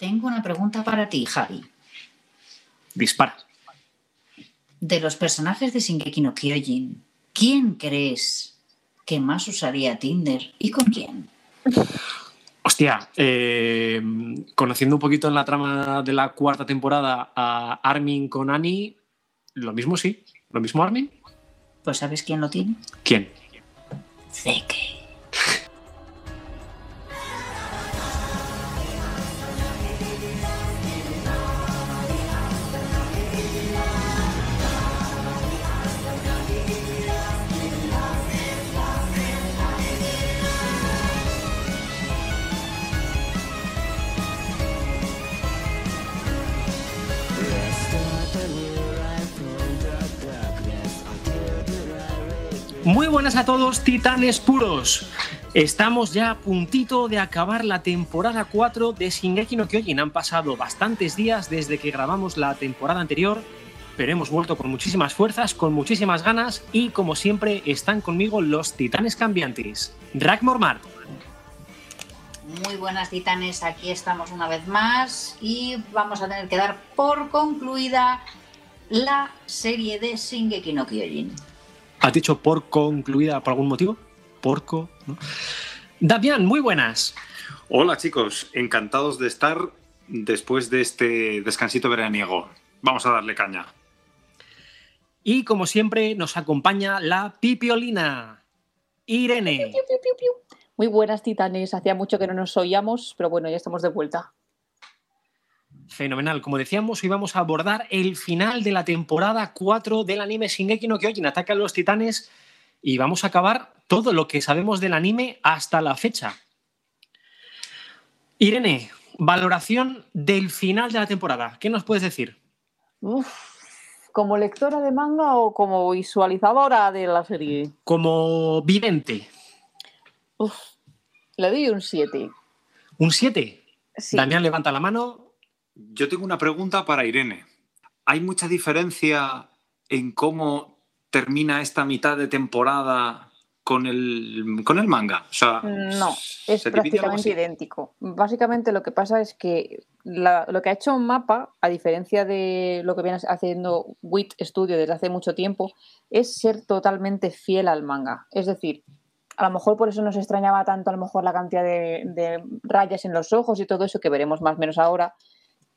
Tengo una pregunta para ti, Javi. Dispara. De los personajes de Shingeki no Kyojin, ¿quién crees que más usaría Tinder y con quién? Hostia, eh, conociendo un poquito en la trama de la cuarta temporada a Armin con Annie, lo mismo sí. ¿Lo mismo Armin? Pues ¿sabes quién lo tiene? ¿Quién? Zeke. Buenas a todos, titanes puros. Estamos ya a puntito de acabar la temporada 4 de Shingeki no Kyojin. Han pasado bastantes días desde que grabamos la temporada anterior, pero hemos vuelto con muchísimas fuerzas, con muchísimas ganas y como siempre están conmigo los titanes cambiantes. Rack Mormar. Muy buenas titanes, aquí estamos una vez más y vamos a tener que dar por concluida la serie de Shingeki no Kyojin. ¿Has dicho por concluida por algún motivo? Porco. ¿no? Damián, muy buenas. Hola chicos, encantados de estar después de este descansito veraniego. Vamos a darle caña. Y como siempre nos acompaña la pipiolina, Irene. Muy buenas, titanes. Hacía mucho que no nos oíamos, pero bueno, ya estamos de vuelta. Fenomenal. Como decíamos, hoy vamos a abordar el final de la temporada 4 del anime Shingeki no Kyojin, Ataca a los Titanes, y vamos a acabar todo lo que sabemos del anime hasta la fecha. Irene, valoración del final de la temporada. ¿Qué nos puedes decir? Uf, ¿Como lectora de manga o como visualizadora de la serie? Como vidente, Uf, le doy un 7. un 7. Sí. Damián levanta la mano. Yo tengo una pregunta para Irene. ¿Hay mucha diferencia en cómo termina esta mitad de temporada con el, con el manga? O sea, No, es ¿se divide algo prácticamente idéntico. Básicamente lo que pasa es que la- lo que ha hecho Mapa, a diferencia de lo que viene haciendo WIT Studio desde hace mucho tiempo, es ser totalmente fiel al manga. Es decir, a lo mejor por eso nos extrañaba tanto a lo mejor la cantidad de, de rayas en los ojos y todo eso que veremos más o menos ahora.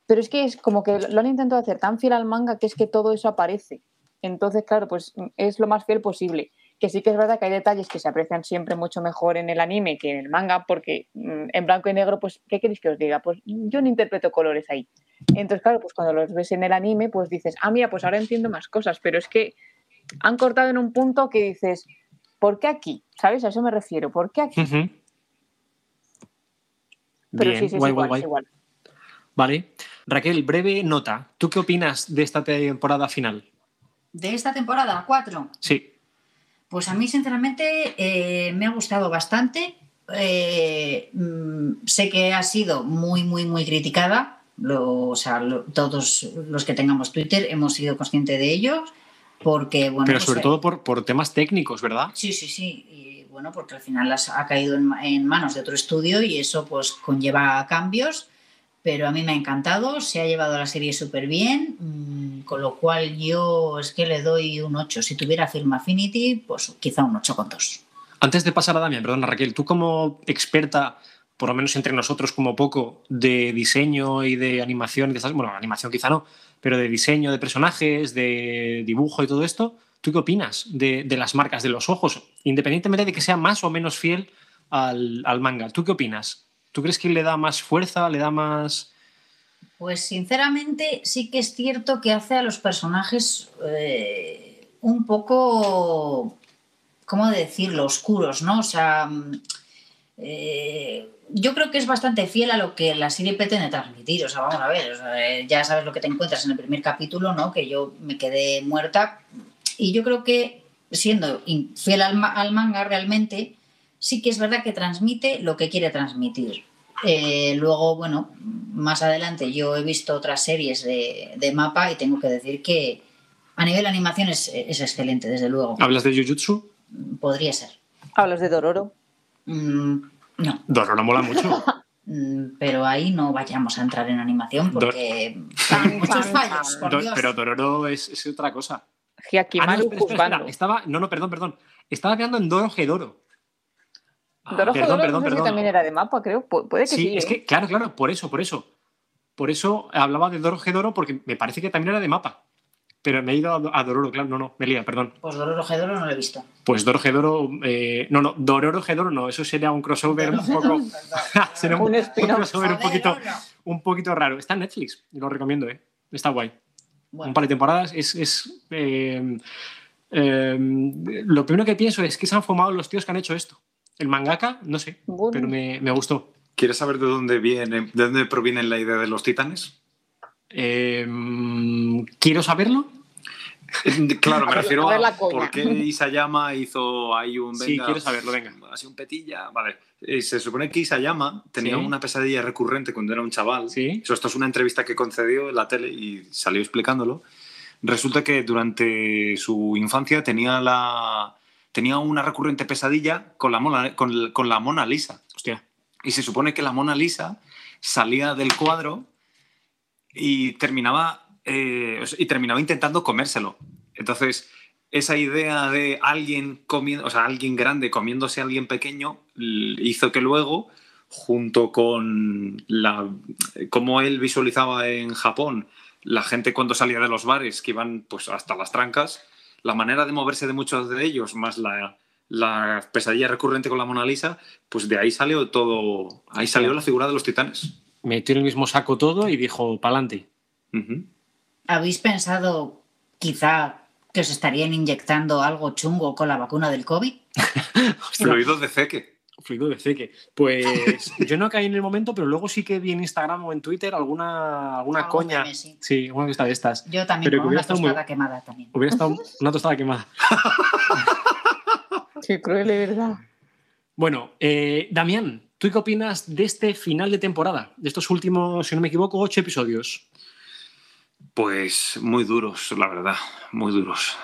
Pero es que es como que lo han intentado hacer tan fiel al manga que es que todo eso aparece. Entonces, claro, pues es lo más fiel posible. Que sí que es verdad que hay detalles que se aprecian siempre mucho mejor en el anime que en el manga, porque mm, en blanco y negro, pues, ¿qué queréis que os diga? Pues yo no interpreto colores ahí. Entonces, claro, pues cuando los ves en el anime, pues dices, ah, mira, pues ahora entiendo más cosas, pero es que han cortado en un punto que dices, ¿por qué aquí? ¿Sabes? A eso me refiero, ¿por qué aquí? Pero Bien, sí, sí, es guay, igual, guay, es igual. Vale. Raquel, breve nota. ¿Tú qué opinas de esta temporada final? De esta temporada 4, Sí. pues a mí sinceramente eh, me ha gustado bastante. Eh, mm, sé que ha sido muy, muy, muy criticada. Lo- o sea, lo- todos los que tengamos Twitter hemos sido conscientes de ello. Porque, bueno, Pero sobre todo por, por temas técnicos, ¿verdad? Sí, sí, sí. Y bueno, porque al final las ha caído en, en manos de otro estudio y eso pues conlleva cambios. Pero a mí me ha encantado, se ha llevado la serie súper bien, mm, con lo cual yo es que le doy un 8. Si tuviera Film Affinity, pues quizá un 8,2. Antes de pasar a Damián, perdona Raquel, tú como experta, por lo menos entre nosotros como poco, de diseño y de animación, de estas- bueno, animación quizá no, pero de diseño de personajes, de dibujo y todo esto, ¿tú qué opinas de, las marcas de los ojos? Independientemente de que sea más o menos fiel al manga, ¿tú qué opinas? ¿Tú crees que le da más fuerza, le da más... Pues sinceramente sí que es cierto que hace a los personajes eh, un poco, ¿cómo decirlo?, oscuros, ¿no? O sea, mm, eh, yo creo que es bastante fiel a lo que la serie pretende transmitir. O sea, vamos a ver, eh, ya sabes lo que te encuentras en el primer capítulo, ¿no? Que yo me quedé muerta. Y yo creo que siendo fiel al manga realmente, sí que es verdad que transmite lo que quiere transmitir. Eh, luego, bueno, más adelante yo he visto otras series de, de mapa y tengo que decir que a nivel animación es, es excelente, desde luego. ¿Hablas de Jujutsu? Podría ser. Hablas de Dororo. Mm, no. Dororo mola mucho. Mm, Pero ahí no vayamos a entrar en animación porque tiene muchos fallos, por Dios. pero Dororo es, es otra cosa. Ah, no, Hyakimaru espera, espera, espera. juzgando. Estaba, no, no, perdón, perdón. Estaba quedando en Doro Gedoro. Dorojo perdón, perdón, no sé si perdón. también era de mapa, creo. Pu- puede que Sí, sí. es ¿eh? que, claro, claro, por eso, por eso. Por eso hablaba de Doro Gedoro porque me parece que también era de mapa. Pero me he ido a, a Dororo, claro, no, no, me lía, perdón. Pues Dororo Gedoro no lo he visto. Pues Doro Gedoro, eh, no, no, Dororo Gedoro no, eso sería un crossover un poco. sería Un crossover un poquito, un poquito raro. Está en Netflix, lo recomiendo, ¿eh? Está guay. Bueno, un par de temporadas. Es, es, eh, eh, lo primero que pienso es que se han fumado los tíos que han hecho esto. El mangaka, no sé, Bueno. pero me, me gustó. ¿Quieres saber de dónde viene, de dónde proviene la idea de los titanes? Eh, ¿Quiero saberlo? Eh, Claro, me refiero a por qué Isayama hizo ahí un Sí, venga, quiero saberlo, venga. Así un petilla. Vale. Eh, se supone que Isayama tenía Sí. una pesadilla recurrente cuando era un chaval. Sí. Eso, esto es una entrevista que concedió en la tele y salió explicándolo. Resulta que durante su infancia tenía la tenía una recurrente pesadilla con la Mona, con, con la Mona Lisa. Hostia. Y se supone que la Mona Lisa salía del cuadro y terminaba, eh, y terminaba intentando comérselo. Entonces, esa idea de alguien comiendo, o sea, alguien grande comiéndose a alguien pequeño hizo que luego, junto con la como él visualizaba en Japón, la gente cuando salía de los bares que iban pues hasta las trancas, la manera de moverse de muchos de ellos, más la, la pesadilla recurrente con la Mona Lisa, pues de ahí salió todo, ahí salió la figura de los titanes. Metió en el mismo saco todo y dijo, pa'lante. ¿habéis pensado quizá que os estarían inyectando algo chungo con la vacuna del COVID? Fluido de ceque. Fluido de ceque. Pues yo no caí en el momento, pero luego sí que vi en Instagram o en Twitter alguna, alguna Algo coña. meme, sí. Sí, una que está de estas. Yo también, Pero con una muy- tostada quemada también. Hubiera estado una tostada quemada. Qué cruel, de verdad. Bueno, eh, Damián, ¿tú qué opinas de este final de temporada? De estos últimos, si no me equivoco, ocho episodios. Pues muy duros, la verdad, muy duros.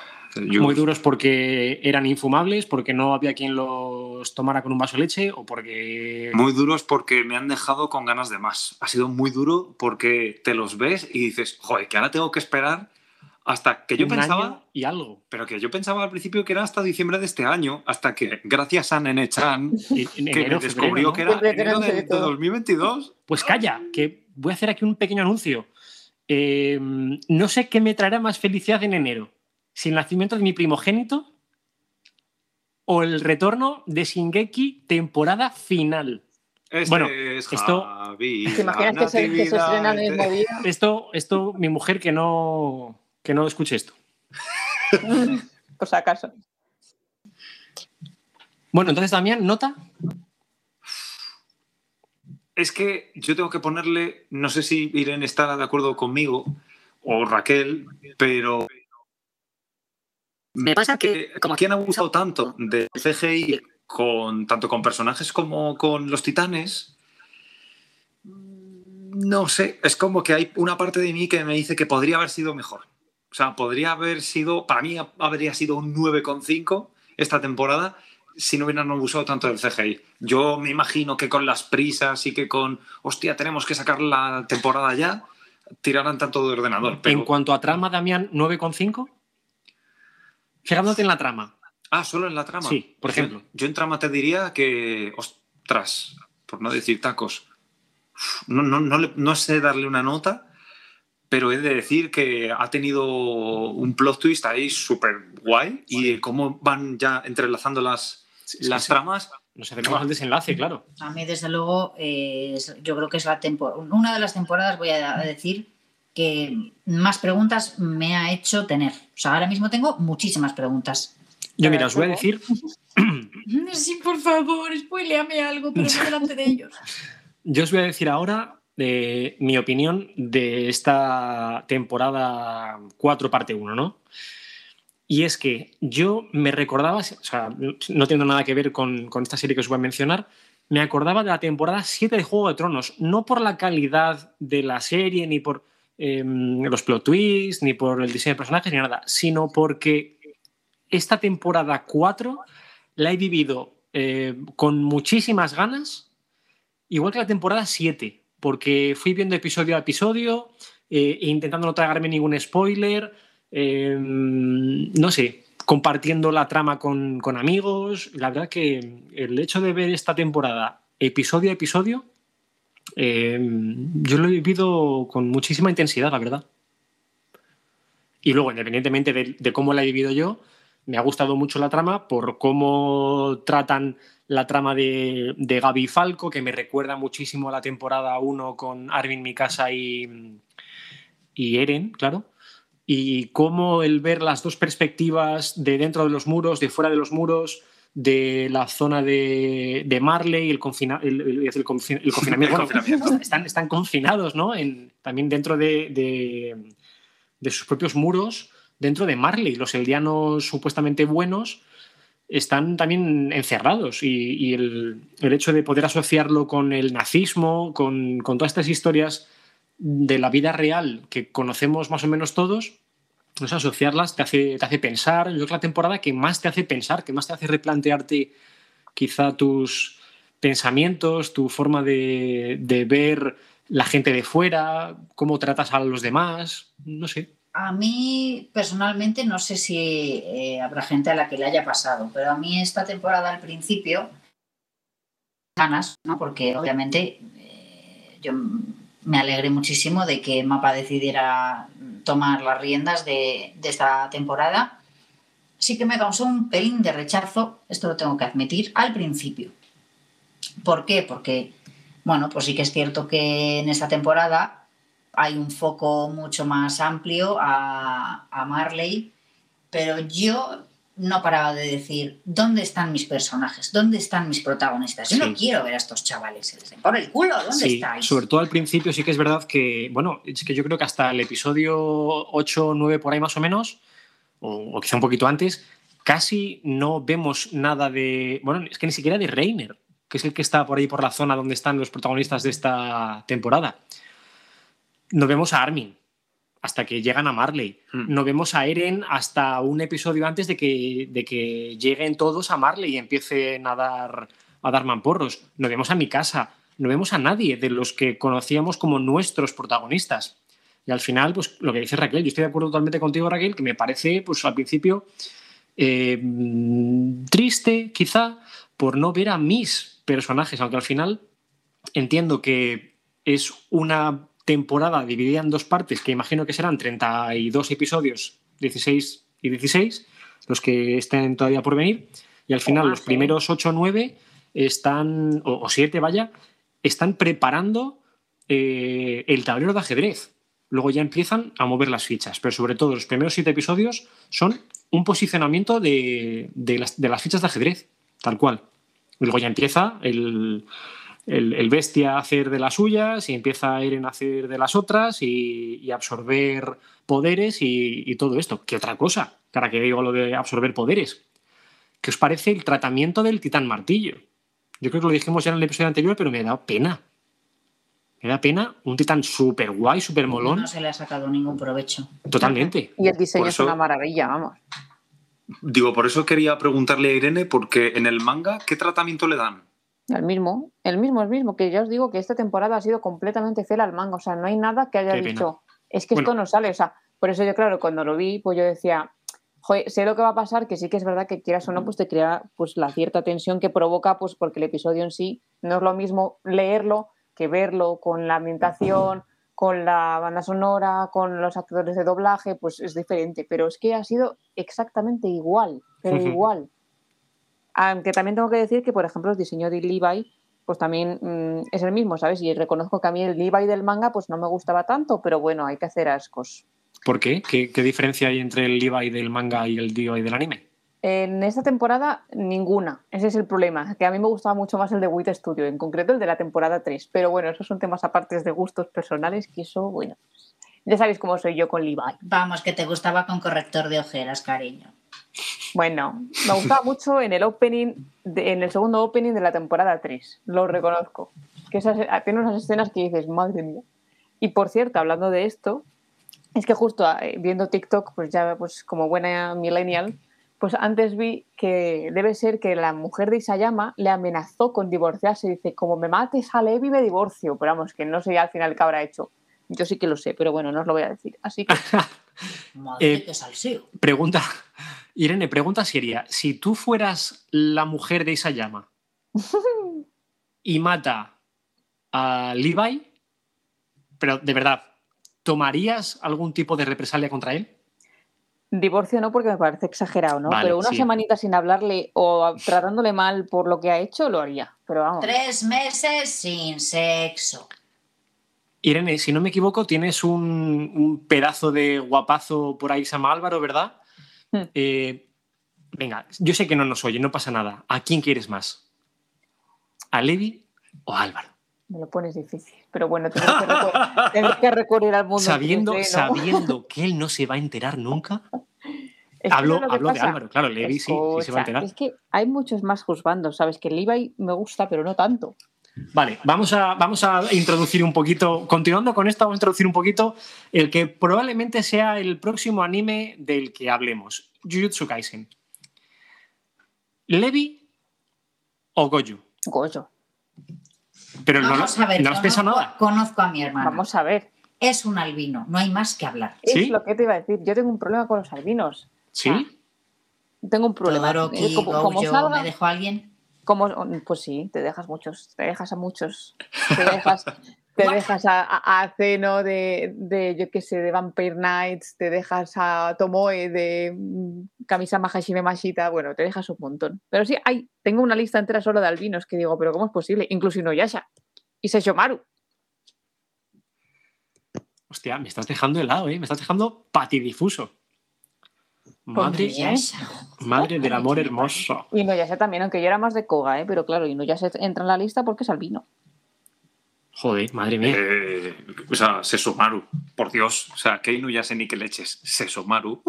Yo- Muy duros porque eran infumables, porque no había quien los tomara con un vaso de leche o porque... Muy duros porque me han dejado con ganas de más. Ha sido muy duro porque te los ves y dices, joder, que ahora tengo que esperar hasta que yo un pensaba, año y algo. pero que yo pensaba al principio que era hasta diciembre de este año, hasta que gracias a Nene Chan, en que enero, me descubrió febrero, ¿no? que era Siempre enero de, de de todo. 2022. Pues calla, que voy a hacer aquí un pequeño anuncio. Eh, no sé qué me traerá más felicidad en enero. Si el nacimiento de mi primogénito o el retorno de Shingeki temporada final. Este Bueno, es esto- Javi, ¿Te imaginas que se, que se natividad, estrena el mismo día? Esto, esto, mi mujer que no, que no escuche esto. Por si acaso. Bueno, entonces Damián, nota. Es que yo tengo que ponerle, no sé si Irene estará de acuerdo conmigo o Raquel, pero Me pasa que, como ¿quién ha abusado tanto del CGI con tanto con personajes como con los titanes? No sé, es como que hay una parte de mí que me dice que podría haber sido mejor. O sea, podría haber sido, para mí habría sido un 9,5 esta temporada si no hubieran abusado tanto del CGI. Yo me imagino que con las prisas y que con, hostia, tenemos que sacar la temporada ya, tiraran tanto de ordenador. Pero... En cuanto a trama, Damián, 9,5. Fijándote en la trama. Ah, solo en la trama. Sí, por Yo- ejemplo. Yo, en trama te diría que, ostras, por no decir tacos, no, no, no, le- no sé darle una nota, pero he de decir que ha tenido un plot twist ahí súper guay y cómo van ya entrelazando las, Sí, las sí. tramas. Nos acercamos al desenlace, claro. A mí, desde luego, eh, yo creo que es la tempo- una de las temporadas, voy a decir, que más preguntas me ha hecho tener. O sea, ahora mismo tengo muchísimas preguntas. Yo, mira, os voy a decir, Sí, por favor, spoileame algo, pero no delante de ellos. yo os voy a decir ahora eh, mi opinión de esta temporada 4, parte 1, ¿no? Y es que yo me recordaba, o sea, no tiene nada que ver con, con esta serie que os voy a mencionar, me acordaba de la temporada 7 de Juego de Tronos, no por la calidad de la serie, ni por eh, los plot twists, ni por el diseño de personajes, ni nada, sino porque esta temporada 4 la he vivido eh, con muchísimas ganas igual que la temporada 7, porque fui viendo episodio a episodio eh, e intentando no tragarme ningún spoiler, eh, no sé, compartiendo la trama con, con, amigos. La verdad que el hecho de ver esta temporada episodio a episodio, eh, yo lo he vivido con muchísima intensidad, la verdad. Y luego, independientemente de, de cómo la he vivido yo, me ha gustado mucho la trama por cómo tratan la trama de, de Gaby Falco, que me recuerda muchísimo a la temporada 1 con Arvin Mikasa y, y Eren, claro. Y cómo el ver las dos perspectivas de dentro de los muros, de fuera de los muros, de la zona de, de Marley, el, confina, el, el, el, confin, el confinamiento. Bueno, confinamiento. Están, están, confinados, ¿no? En, también dentro de, de, de, sus propios muros, dentro de Marley. Los eldianos supuestamente buenos están también encerrados y, y el, hecho de poder asociarlo con el nazismo, con, con todas estas historias de la vida real que conocemos más o menos todos, asociarlas te hace, te hace pensar. Yo creo que la temporada que más te hace pensar, que más te hace replantearte quizá tus pensamientos, tu forma de, de ver la gente de fuera, cómo tratas a los demás, no sé. A mí personalmente no sé si eh, habrá gente a la que le haya pasado, pero a mí esta temporada al principio ganas, ¿no? Porque obviamente eh, yo me alegré muchísimo de que Mapa decidiera tomar las riendas de, esta temporada. Sí que me causó un pelín de rechazo, esto lo tengo que admitir, al principio. ¿Por qué? Porque, bueno, pues sí que es cierto que en esta temporada hay un foco mucho más amplio a, a Marley, pero yo no paraba de decir, ¿dónde están mis personajes? ¿Dónde están mis protagonistas? Yo sí. no quiero ver a estos chavales, por el culo, ¿dónde sí, estáis? Sobre todo al principio sí que es verdad que, bueno, es que yo creo que hasta el episodio 8 o 9 por ahí más o menos, o, o, quizá un poquito antes, casi no vemos nada de, bueno, es que ni siquiera de Reiner, que es el que está por ahí por la zona donde están los protagonistas de esta temporada. No vemos a Armin, hasta que llegan a Marley. Mm. No vemos a Eren hasta un episodio antes de que, de que lleguen todos a Marley y empiecen a dar, a dar mamporros. No vemos a mi casa, no vemos a nadie de los que conocíamos como nuestros protagonistas. Y al final, pues lo que dice Raquel, yo estoy de acuerdo totalmente contigo, Raquel, que me parece, pues al principio, eh, triste, quizá, por no ver a mis personajes, aunque al final entiendo que es una temporada dividida en dos partes, que imagino que serán 32 episodios, 16 y 16, los que estén todavía por venir, y al final los primeros 8 o 9 están, o, o 7 vaya, están preparando eh, el tablero de ajedrez. Luego ya empiezan a mover las fichas, pero sobre todo los primeros 7 episodios son un posicionamiento de, de, las, de las fichas de ajedrez, tal cual. Luego ya empieza el, el, el, bestia a hacer de las suyas y empieza Eren a hacer de las otras y, y absorber poderes y, y, todo esto. ¿Qué otra cosa? Para que digo lo de absorber poderes. ¿Qué os parece el tratamiento del titán martillo? Yo creo que lo dijimos ya en el episodio anterior, pero me da pena. Me da pena un titán súper guay, súper molón. No se le ha sacado ningún provecho. Totalmente. Y el diseño eso, es una maravilla, vamos. Digo, por eso quería preguntarle a Irene, porque en el manga, ¿qué tratamiento le dan? El mismo, el mismo, el mismo, que ya os digo que esta temporada ha sido completamente fiel al manga, o sea, no hay nada que haya Qué dicho, pena. es que bueno. esto no sale, o sea, por eso yo, claro, cuando lo vi, pues yo decía, joder, sé lo que va a pasar, que sí que es verdad que quieras o no, pues te crea pues la cierta tensión que provoca, pues porque el episodio en sí no es lo mismo leerlo que verlo con la ambientación, con la banda sonora, con los actores de doblaje, pues es diferente, pero es que ha sido exactamente igual, pero igual. Aunque también tengo que decir que, por ejemplo, el diseño de Levi pues también mmm, es el mismo, ¿sabes? Y reconozco que a mí el Levi del manga pues no me gustaba tanto, pero bueno, hay que hacer ascos. ¿Por qué? ¿Qué, qué diferencia hay entre el Levi del manga y el Levi del anime? En esta temporada, ninguna. Ese es el problema. Que a mí me gustaba mucho más el de Wit Studio, en concreto el de la temporada 3. Pero bueno, esos son temas aparte de gustos personales, que eso, bueno, ya sabéis cómo soy yo con Levi. Vamos, que te gustaba con corrector de ojeras, cariño. Bueno, me gustaba mucho en el opening, en el segundo opening de la temporada 3, lo reconozco. Que esas, tiene unas escenas que dices, madre mía. Y por cierto, hablando de esto, es que justo eh, viendo TikTok, pues ya pues como buena millennial, Pues antes vi que debe ser que la mujer de Isayama le amenazó con divorciarse. Dice, como me mates a Levi me divorcio. Pero vamos, que no sé al final qué habrá hecho. Yo sí que lo sé, pero bueno, no os lo voy a decir. Así que Madre, Eh, qué salseo. Pregunta, Irene, pregunta seria. Si tú fueras la mujer de Isayama y mata a Levi, pero de verdad, ¿tomarías algún tipo de represalia contra él? divorcio no porque me parece exagerado, ¿no? Vale, pero una sí. semanita sin hablarle o tratándole mal por lo que ha hecho, lo haría. Pero vamos. Tres meses sin sexo. Irene, si no me equivoco, tienes un, un pedazo de guapazo por ahí, se llama Álvaro, ¿verdad? Hmm. Eh, venga, yo sé que no nos oye, no pasa nada. ¿A quién quieres más? ¿A Levi o a Álvaro? Me lo pones difícil. Pero bueno, tendré que, recor- tendré que recurrir al mundo. Sabiendo, 3D, ¿no? sabiendo que él no se va a enterar nunca. Es que Hablo, ¿sabes lo que de? Álvaro, claro, Levi sí, sí se va a enterar. Es que hay muchos más juzgando, ¿sabes? Que Levi me gusta, pero no tanto. Vale, vamos a, vamos a introducir un poquito, continuando con esto, vamos a introducir un poquito el que probablemente sea el próximo anime del que hablemos, Jujutsu Kaisen. ¿Levi o Goju? Goyo. Pero no, a ver, no has pensado conozco, nada. conozco a mi hermana. Vamos a ver. Es un albino, no hay más que hablar. ¿Sí? Es lo que te iba a decir. Yo tengo un problema con los albinos. ¿Sí? Tengo un problema. Todoroki, como, como Gojo, salga, ¿me dejó alguien? Como, pues sí, te dejas muchos. Te dejas a muchos. Te dejas, te What? dejas a, a, a Zeno de, de, yo qué sé, de Vampire Nights. Te dejas a Tomoe de mm, Kamisama Hashime Mashita. Bueno, te dejas un montón. Pero sí, hay, tengo una lista entera solo de albinos que digo, pero ¿cómo es posible? Incluso Inuyasha. Y Sesshomaru. Hostia, me estás dejando helado, ¿eh? Me estás dejando patidifuso. Madre, madre del amor hermoso. Inuyasha también, aunque yo era más de Koga, ¿eh? pero claro, Inuyasha entra en la lista porque es albino. Joder, madre mía. Eh, o sea, Sesomaru, por Dios. O sea, que Inuyasha ni que leches. Sesomaru.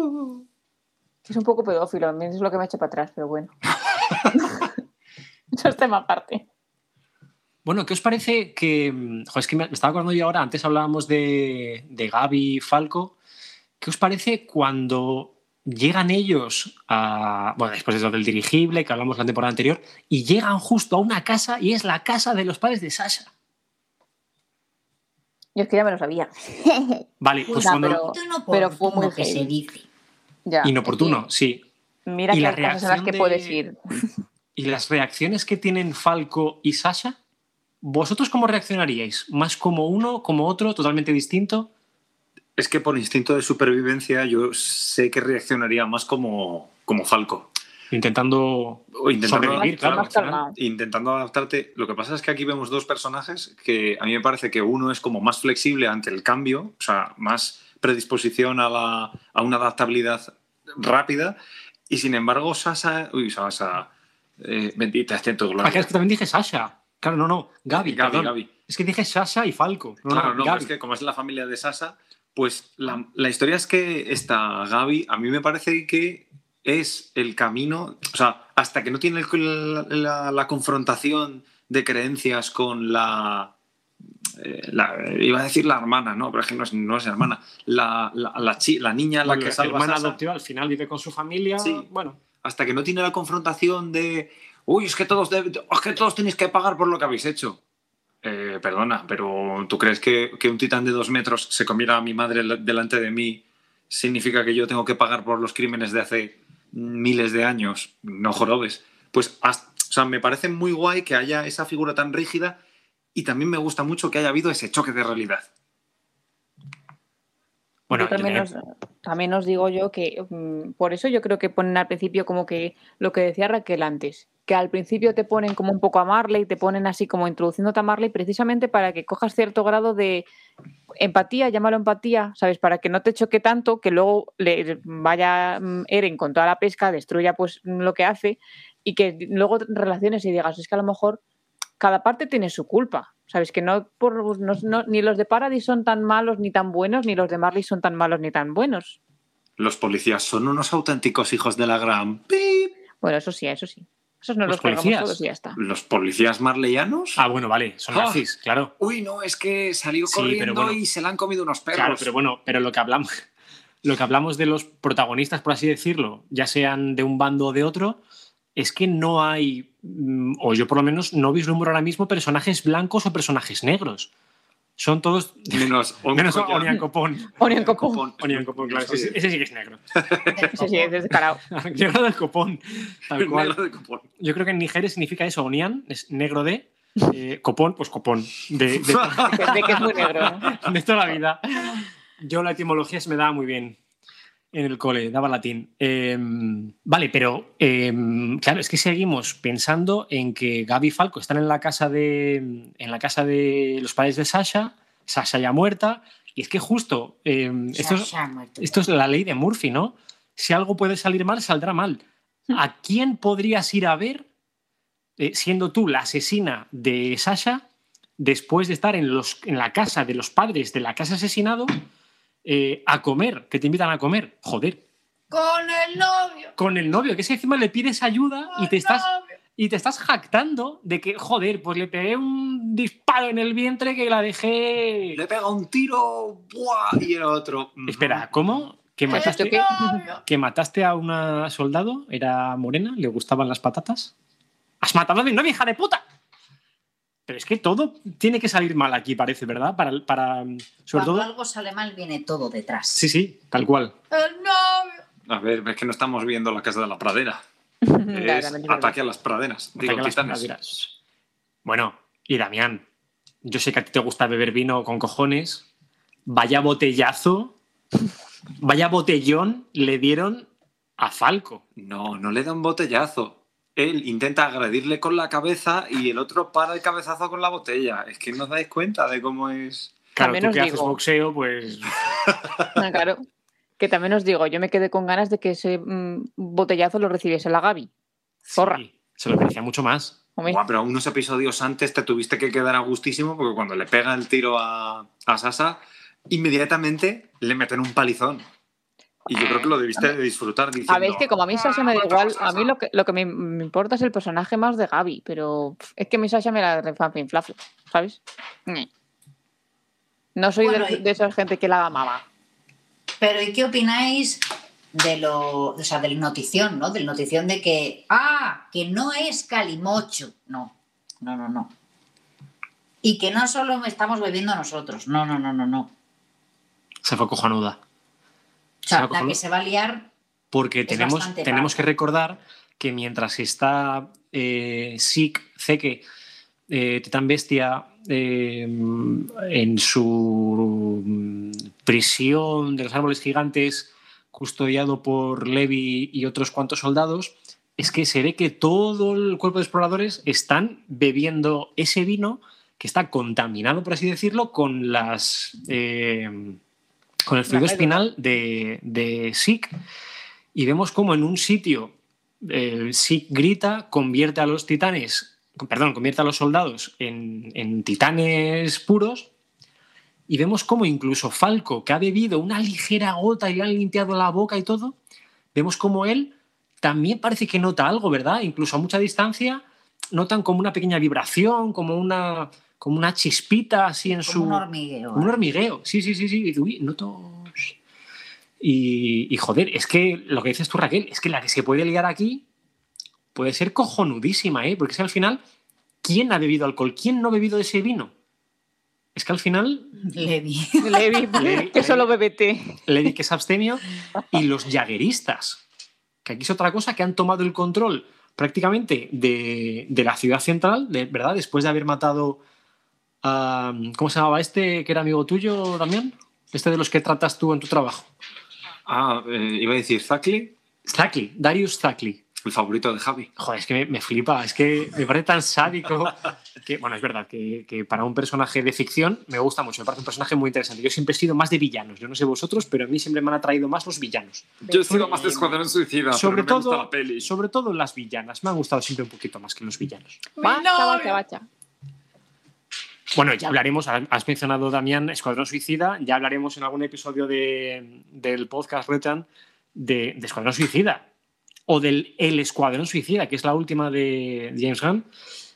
Es un poco pedófilo, a mí es lo que me echa para atrás, pero bueno. Eso es tema aparte. Bueno, ¿qué os parece que. mm, Joder, es que me estaba acordando yo ahora, antes hablábamos de, de Gaby y Falco. ¿Qué os parece cuando llegan ellos a. Bueno, después de lo del dirigible, que hablamos la temporada anterior, y llegan justo a una casa y es la casa de los padres de Sasha? Yo es que ya me lo sabía. Vale, pues Ya, cuando. pero- fue muy que se dice. Ya, Inoportuno, sí. Mira Y que cosas en las reacción que de- puedes ir. ¿Y las reacciones que tienen Falco y Sasha? ¿Vosotros cómo reaccionaríais? ¿Más como uno, como otro, totalmente distinto? Es que por instinto de supervivencia yo sé que reaccionaría más como, como Falco. Intentando O intentando, sobrevivir, claro. Más intentando adaptarte. Lo que pasa es que aquí vemos dos personajes que a mí me parece que uno es como más flexible ante el cambio, o sea, más predisposición a, la, a una adaptabilidad rápida, y sin embargo Sasa, uy, Sasa, eh, bendita Ah, gloria. claro, es que también dije Sasha. Claro, no, no. Gaby, Gaby. Gaby. Es que dije Sasha y Falco. No, Claro, no, es que como es la familia de Sasa, pues la, la historia es que esta Gaby, a mí me parece que es el camino, o sea, hasta que no tiene el- la, confrontación de creencias con la, eh, la- Iba a decir la hermana, no, pero es que no es, no es hermana. La, la, la chi- niña, la que salva hermana adoptiva al final vive con su familia. Sí. Bueno, hasta que no tiene la confrontación de. Uy, es que todos, es que todos tenéis que pagar por lo que habéis hecho. Eh, perdona, pero ¿tú crees que, que un titán de dos metros se comiera a mi madre la- delante de mí significa que yo tengo que pagar por los crímenes de hace miles de años? No jorobes. Pues, hasta- o sea, me parece muy guay que haya esa figura tan rígida y también me gusta mucho que haya habido ese choque de realidad. bueno también, os, también os digo yo que mm, por eso yo creo que ponen al principio como que lo que decía Raquel antes, que al principio te ponen como un poco a Marley, te ponen así como introduciéndote a Marley precisamente para que cojas cierto grado de empatía, llámalo empatía, ¿sabes? Para que no te choque tanto, que luego le vaya mm, Eren con toda la pesca, destruya pues lo que hace y que luego relaciones y digas, es que a lo mejor cada parte tiene su culpa. Sabes que no, por, no- no- ni los de Paradis son tan malos ni tan buenos, ni los de Marley son tan malos ni tan buenos. Los policías son unos auténticos hijos de la gran. ¡Pip! Bueno, eso sí, eso sí. Esos no ¿Los policías? todos y ya está. Los policías marleyanos. Ah, bueno, vale, son Ah. nazis, claro. Uy, no, es que salió Sí, pero corriendo bueno. y se le han comido unos perros. Claro, pero bueno, pero lo que hablamos, lo que hablamos de los protagonistas, por así decirlo, ya sean de un bando o de otro, es que no hay, mm, o yo por lo menos no vislumbro ahora mismo personajes blancos o personajes negros. Son todos. Menos, Menos Oncoya. Onion Copón. Onion Copón. Onion Copón, claro. Ese, ese sí que es negro. Sí, sí, es descarado. negro del copón. Tal cual. negro de copón. Yo creo que en Nigeria significa eso. Onion es negro de. eh, copón, pues copón. De, de, De, de que es muy negro. ¿no? de toda la vida. Yo la etimología se me daba muy bien en el cole, daba latín. Eh, vale, pero eh, claro, es que seguimos pensando en que Gaby y Falco están en la casa de, en la casa de los padres de Sasha, Sasha ya muerta, y es que justo eh, esto, es, esto es la ley de Murphy, ¿no? Si algo puede salir mal, saldrá mal. ¿A quién podrías ir a ver eh, siendo tú la asesina de Sasha después de estar en, los, en la casa de los padres de la casa asesinado eh, a comer, que te invitan a comer? Joder, Con el novio. con el novio, que es que encima le pides ayuda y te estás, y te estás jactando de que, joder, pues le pegué un disparo en el vientre que la dejé... Le pega un tiro ¡buah! y el otro. Espera, ¿cómo? ¿Que ¿Has mataste, ¿Que mataste a una soldado? ¿Era morena? ¿Le gustaban las patatas? ¡Has matado a mi novia, hija de puta! Pero es que todo tiene que salir mal aquí, parece, ¿verdad? Para, para sobre Cuando todo. algo sale mal, viene todo detrás. Sí, sí, tal cual. El novio. A ver, es que no estamos viendo la casa de la pradera. Es ataque a las praderas. Digo, Ataque a las praderas. Bueno, y Damián, yo sé que a ti te gusta beber vino con cojones. Vaya botellazo, vaya botellón le dieron a Falco. No, no le da un botellazo. Él intenta agredirle con la cabeza y el otro para el cabezazo con la botella. Es que no os dais cuenta de cómo es. Claro, También tú que haces boxeo, pues. Claro. Que también os digo, yo me quedé con ganas de que ese mm, botellazo lo recibiese la Gaby. Zorra. sí, se lo merecía mucho más. Buah, pero unos episodios antes te tuviste que quedar a gustísimo porque cuando le pega el tiro a, a Sasa, inmediatamente le meten un palizón. Y yo creo que lo debiste de disfrutar diciendo. A ver, es que como a mí Sasha me da "Ah, igual, Sasha". a mí lo que, lo que me, me importa es el personaje más de Gaby, pero es que mi Sasha me la refanfinflafla, ¿sabes? Ñe. No soy Bueno, de, de esa gente que la amaba. Pero ¿y qué opináis de lo, o sea, del notición, ¿no? Del notición de que, ah, que no es calimocho. No, no, no, no. Y que no solo estamos bebiendo nosotros. No, no, no, no, no. Se fue cojonuda. O sea, la que se va a liar, Porque tenemos, tenemos que recordar que mientras está eh, Sik, Zeke, eh, Titán Bestia, eh, en su prisión de los árboles gigantes, custodiado por Levi y otros cuantos soldados, es que se ve que todo el cuerpo de exploradores están bebiendo ese vino que está contaminado, por así decirlo, con las eh, con el fluido espinal de, de Sik. Y vemos como en un sitio eh, Sik grita, convierte a los titanes, perdón, convierte a los soldados en, en titanes puros. Y vemos como incluso Falco, que ha bebido una ligera gota y le han limpiado la boca y todo, vemos como él también parece que nota algo, ¿verdad? Incluso a mucha distancia notan como una pequeña vibración, como una, como una chispita así en como su... un hormigueo. Un ¿eh? hormigueo, sí, sí, sí, sí. Y uy, noto. Y, y, joder, es que lo que dices tú, Raquel, es que la que se puede liar aquí puede ser cojonudísima, ¿eh? Porque es que al final, ¿quién ha bebido alcohol? ¿Quién no ha bebido ese vino? Es que al final, Levi. Levi, Levi- que solo bebe té. Levi que es abstemio y los jagueristas, que aquí es otra cosa que han tomado el control prácticamente de, de la ciudad central, de, ¿verdad? Después de haber matado a. ¿Cómo se llamaba este que era amigo tuyo, Damián? Este de los que tratas tú en tu trabajo. Ah, eh, iba a decir Zackley, Zackley, Darius Zackley. el favorito de Javi. Joder, es que me, me flipa, es que me parece tan sádico. Que, bueno, es verdad que, que para un personaje de ficción me gusta mucho, me parece un personaje muy interesante. Yo siempre he sido más de villanos, yo no sé vosotros, pero a mí siempre me han atraído más los villanos. Yo he sido más de Escuadrón Suicida, sobre, pero no me gusta todo, la peli. sobre todo las villanas, me han gustado siempre un poquito más que los villanos. Bacha, bacha, bacha. Bueno, ya hablaremos, has mencionado Damián Escuadrón Suicida, ya hablaremos en algún episodio de- del podcast Retan de, de Escuadrón Suicida o del El Escuadrón Suicida, que es la última de James Gunn.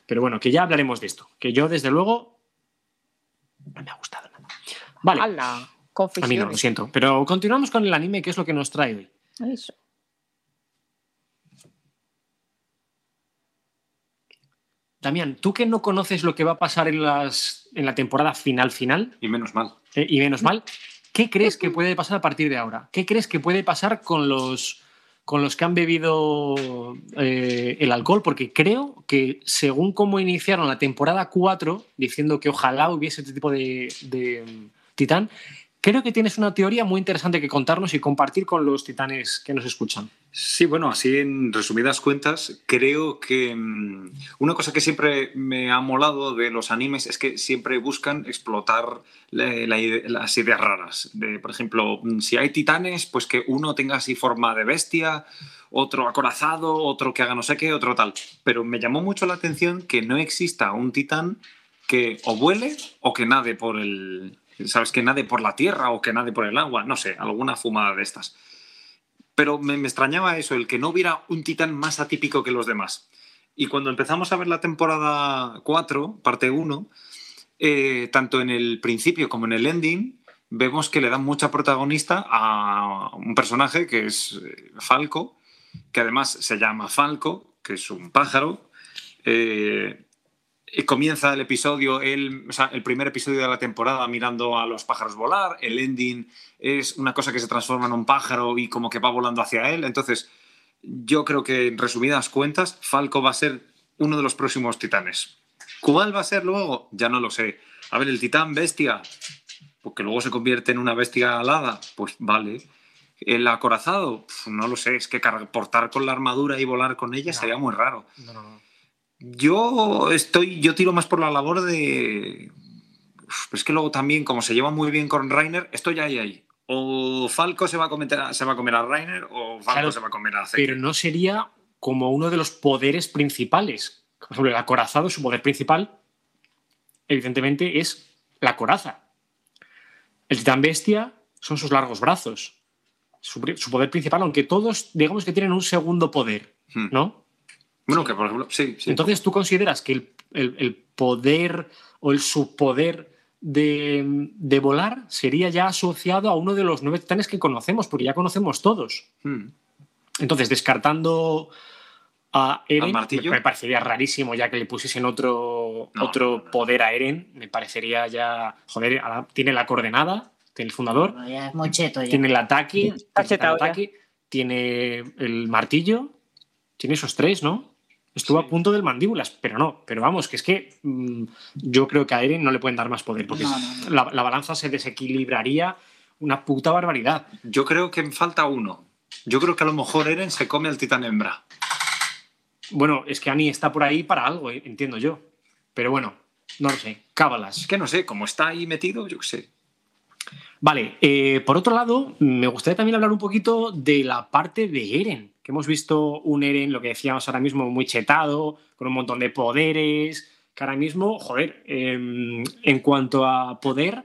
Pero bueno, que ya hablaremos de esto, que yo desde luego no me ha gustado nada. Vale. A mí no, lo siento. Pero continuamos con el anime, que es lo que nos trae hoy. Eso. Damián, tú que no conoces lo que va a pasar en, las, en la temporada final final, Y menos mal. eh, y menos mal, ¿qué crees que puede pasar a partir de ahora? ¿Qué crees que puede pasar con los, con los que han bebido eh, el alcohol? Porque creo que según cómo iniciaron la temporada 4, diciendo que ojalá hubiese este tipo de, de, mm, titán, creo que tienes una teoría muy interesante que contarnos y compartir con los titanes que nos escuchan. Sí, bueno, así en resumidas cuentas, creo que mm, una cosa que siempre me ha molado de los animes es que siempre buscan explotar las ideas raras. De, por ejemplo, mm, si hay titanes, pues que uno tenga así forma de bestia, otro acorazado, otro que haga no sé qué, otro tal. Pero me llamó mucho la atención que no exista un titán que o vuele o que nade por el... ¿Sabes? Que nade por la tierra o que nade por el agua, no sé, alguna fumada de estas. Pero me, me extrañaba eso, el que no hubiera un titán más atípico que los demás. Y cuando empezamos a ver la temporada 4, parte 1, eh, tanto en el principio como en el ending, vemos que le dan mucha protagonista a un personaje que es eh, Falco, que además se llama Falco, que es un pájaro. Eh, comienza el episodio, el, o sea, el primer episodio de la temporada mirando a los pájaros volar, el ending es una cosa que se transforma en un pájaro y como que va volando hacia él. Entonces, yo creo que en resumidas cuentas, Falco va a ser uno de los próximos titanes. ¿Cuál va a ser luego? Ya no lo sé. A ver, el titán bestia, porque luego se convierte en una bestia alada, pues vale. El acorazado, Pf, no lo sé, es que portar con la armadura y volar con ella No. sería muy raro. No, no, no. Yo estoy, yo tiro más por la labor de. Uf, es que luego también, como se lleva muy bien con Rainer, estoy ahí ahí. O Falco se va a comer a, se va a, comer a Rainer o Falco Claro, se va a comer a Zeke. Pero no sería como uno de los poderes principales. Por ejemplo, el acorazado, su poder principal, evidentemente, es la coraza. El titán bestia son sus largos brazos. Su, poder principal, aunque todos, digamos que tienen un segundo poder, Hmm. ¿No? Bueno, que por ejemplo, sí, sí. Entonces, ¿tú consideras que el, el- el poder o el subpoder de, de volar sería ya asociado a uno de los nueve titanes que conocemos? Porque ya conocemos todos. Hmm. Entonces, descartando a Eren, ¿Al martillo? me parecería rarísimo ya que le pusiesen otro, No, otro no, no. poder a Eren. Me parecería ya. Joder, ahora tiene la coordenada, tiene el fundador, ya es ya. tiene el ataque, tiene el ataque, tiene el martillo, tiene esos tres, ¿no? Estuvo Sí. a punto del mandíbulas, pero no. Pero vamos, que es que mm, yo creo que a Eren no le pueden dar más poder, porque No, es- no, no. La, la balanza se desequilibraría una puta barbaridad. Yo creo que falta uno. Yo creo que a lo mejor Eren se come al titán hembra. Bueno, es que Annie está por ahí para algo, eh, entiendo yo. Pero bueno, no lo sé. Es Cábalas. que no sé, como está ahí metido, yo qué sé. Vale, eh, por otro lado, me gustaría también hablar un poquito de la parte de Eren, que hemos visto un Eren, lo que decíamos ahora mismo, muy chetado, con un montón de poderes, que ahora mismo, joder, eh, en cuanto a poder,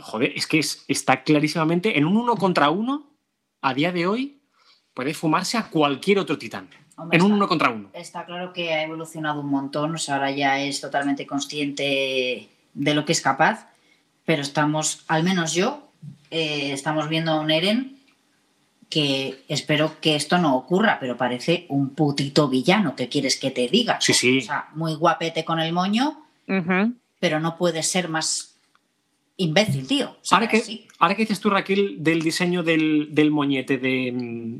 joder, es que es- está clarísimamente en un uno contra uno, a día de hoy, puede fumarse a cualquier otro titán. Hombre, En un está- uno contra uno. Está claro que ha evolucionado un montón, o sea, ahora ya es totalmente consciente de lo que es capaz, pero estamos, al menos yo, eh, estamos viendo a un Eren que espero que esto no ocurra, pero parece un putito villano, ¿qué quieres que te diga? Sí, sí. O sea, muy guapete con el moño, pero no puede ser más imbécil, tío. O sea, Ahora que, sí. ahora que dices tú, Raquel, del diseño del, del moñete de,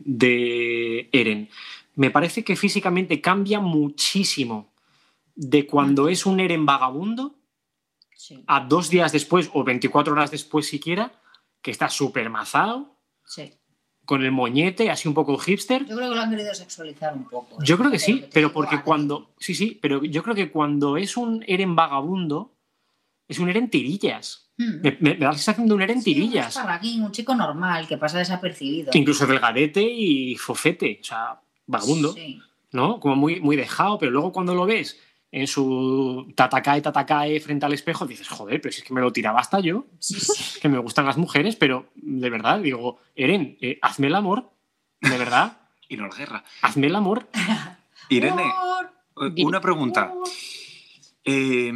de Eren, me parece que físicamente cambia muchísimo de cuando es un Eren vagabundo Sí, a dos días después o 24 horas después siquiera, que está súper mazado, sí. Con el moñete, así un poco hipster. Yo creo que lo han querido sexualizar un poco. ¿eh? Yo creo que sí, pero porque cuando. Sí, sí, pero yo creo que cuando es un Eren vagabundo, es un Eren tirillas. Hmm. Me, me- me da la sensación de un Eren Sí, tirillas. un chico normal que pasa desapercibido. incluso delgadete y fofete, o sea, vagabundo, Sí. ¿no? Como muy, muy dejado, pero luego cuando lo ves en su tatacae, tatacae frente al espejo, dices, joder, pero si es que me lo tiraba hasta yo, que me gustan las mujeres, pero de verdad, digo, Eren, eh, hazme el amor, de verdad, Y no la guerra. hazme el amor. Irene, eh, una pregunta. Eh,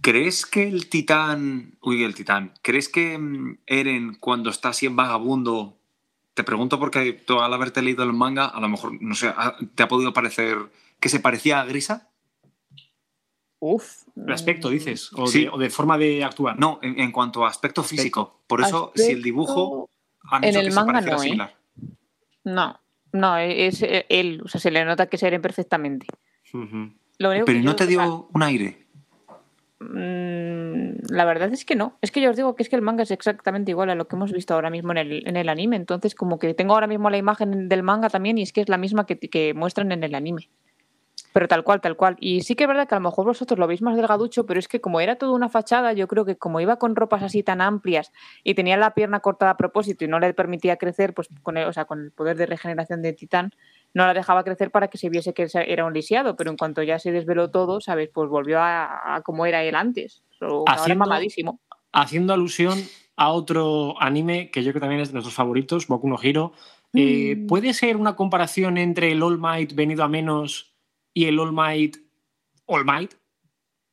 ¿Crees que el titán. Uy, el titán. ¿Crees que mm, Eren, cuando está así en vagabundo. Te pregunto porque tú al haberte leído el manga, a lo mejor, no sé, ¿te ha podido parecer que se parecía a Grisa? Uf. El aspecto, dices, o, Sí. de, o de forma de actuar. No, en, en cuanto a aspecto físico. Por eso, si el dibujo. Han En hecho el que se manga pareciera no, ¿eh? similar. No, no, es él. O sea, se le nota que es Eren perfectamente. Ujú. Lo único Pero que ¿no te dio un aire? Mm, la verdad es que no. Es que yo os digo que es que el manga es exactamente igual a lo que hemos visto ahora mismo en el, en el anime. Entonces, como que tengo ahora mismo la imagen del manga también y es que es la misma que, que muestran en el anime. Pero tal cual, tal cual. Y sí que es verdad que a lo mejor vosotros lo veis más delgaducho, pero es que como era toda una fachada, yo creo que como iba con ropas así tan amplias y tenía la pierna cortada a propósito y no le permitía crecer, pues con el, o sea, con el poder de regeneración de Titán, no la dejaba crecer para que se viese que era un lisiado. Pero en cuanto ya se desveló todo, ¿sabes? Pues volvió a, a como era él antes. O ahora Haciendo- mamadísimo. Haciendo alusión a otro anime que yo creo que también es de nuestros favoritos, Boku no Hero. eh, Mm. ¿Puede ser una comparación entre el All Might venido a menos y el All Might All Might?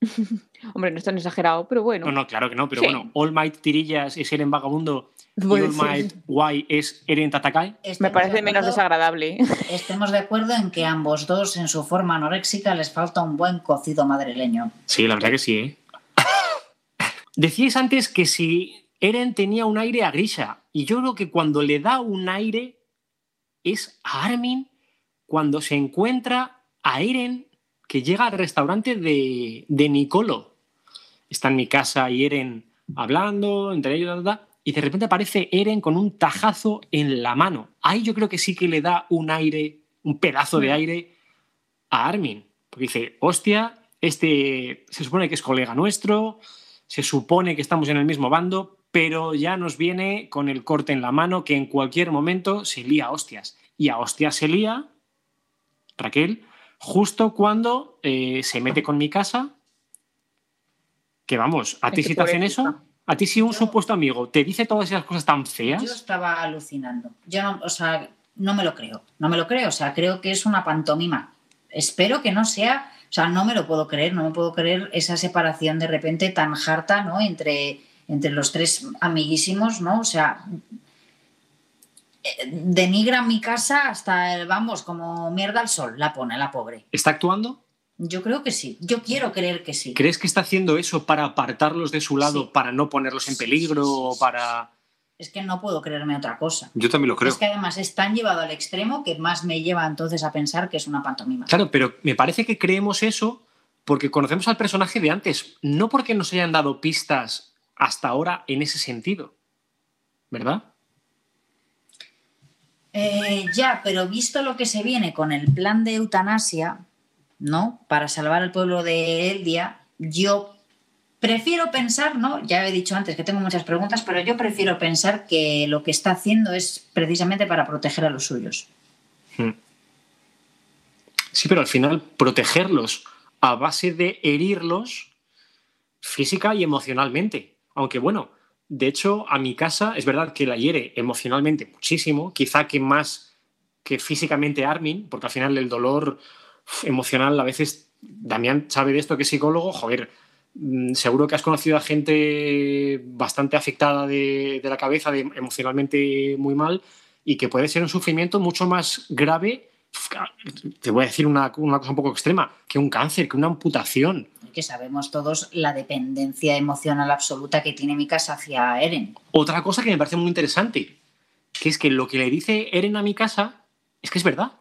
Hombre, no es tan exagerado, pero bueno. No, no, claro que no, pero Sí. bueno, All Might Tirillas es Eren Vagabundo y Puede All. Might Y es Eren Tatakai. Me parece de menos desagradable. Estemos de acuerdo en que ambos dos, en su forma anoréxica, les falta un buen cocido madrileño. Sí, la verdad que sí, ¿eh? Decíais antes que si Eren tenía un aire a Grisha, y yo creo que cuando le da un aire es a Armin cuando se encuentra a Eren que llega al restaurante de, de Nicolo. Está en mi casa y Eren hablando, entre ellos, y de repente aparece Eren con un tajazo en la mano. Ahí yo creo que sí que le da un aire, un pedazo de aire a Armin. Porque dice, hostia, este se supone que es colega nuestro, se supone que estamos en el mismo bando, pero ya nos viene con el corte en la mano que en cualquier momento se lía a hostias. Y a hostias se lía, Raquel, justo cuando eh, se mete con mi casa. Que vamos, ¿a ti si te hacen eso? ¿A ti si un Yo- supuesto amigo te dice todas esas cosas tan Yo feas? estaba alucinando. Yo no, o sea, no me lo creo. No me lo creo. O sea, creo que es una pantomima. Espero que no sea. O sea, no me lo puedo creer. No me puedo creer esa separación de repente tan harta, ¿no? Entre, entre los tres amiguísimos, ¿no? O sea. Denigra mi casa hasta, el- vamos, como mierda al sol, la pone la pobre. ¿Está actuando? Yo creo que sí. Yo quiero creer que sí. ¿Crees que está haciendo eso para apartarlos de su lado, Sí. para no ponerlos en peligro o para... Es que no puedo creerme otra cosa. Yo también lo creo. Es que además es tan llevado al extremo que más me lleva entonces a pensar que es una pantomima. Claro, pero me parece que creemos eso porque conocemos al personaje de antes, no porque nos hayan dado pistas hasta ahora en ese sentido. ¿Verdad? Eh, ya, pero visto lo que se viene con el plan de eutanasia, ¿no? Para salvar al pueblo de Eldia, yo prefiero pensar, ¿no? Ya he dicho antes que tengo muchas preguntas, pero yo prefiero pensar que lo que está haciendo es precisamente para proteger a los suyos. Hmm. Sí, pero al final protegerlos a base de herirlos física y emocionalmente. Aunque bueno, de hecho, a mi casa es verdad que la hiere emocionalmente muchísimo, quizá que más que físicamente Armin, porque al final el dolor emocional a veces, Damián sabe de esto que es psicólogo, joder, mm, seguro que has conocido a gente bastante afectada de, la cabeza, emocionalmente muy mal, y que puede ser un sufrimiento mucho más grave, te voy a decir una, una cosa un poco extrema, que un cáncer, que una amputación. Que sabemos todos la dependencia emocional absoluta que tiene Mikas hacia Eren. Otra cosa que me parece muy interesante, que es que lo que le dice Eren a mi casa es que es verdad.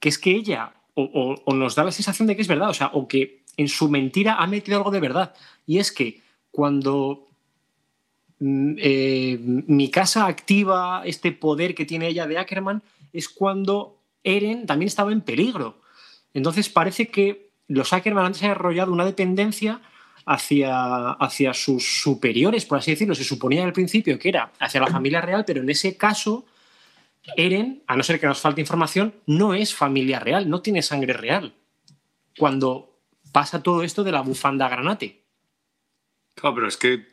Que es que ella o, nos da la sensación de que es verdad, o sea, o que en su mentira ha metido algo de verdad. Y es que cuando mm, eh, mi casa activa este poder que tiene ella de Ackerman, es cuando Eren también estaba en peligro. Entonces parece que los Ackerman han desarrollado una dependencia hacia, hacia sus superiores, por así decirlo. Se suponía al principio que era hacia la familia real, pero en ese caso, Eren, a no ser que nos falte información, no es familia real, no tiene sangre real. Cuando pasa todo esto de la bufanda granate. Claro, pero es que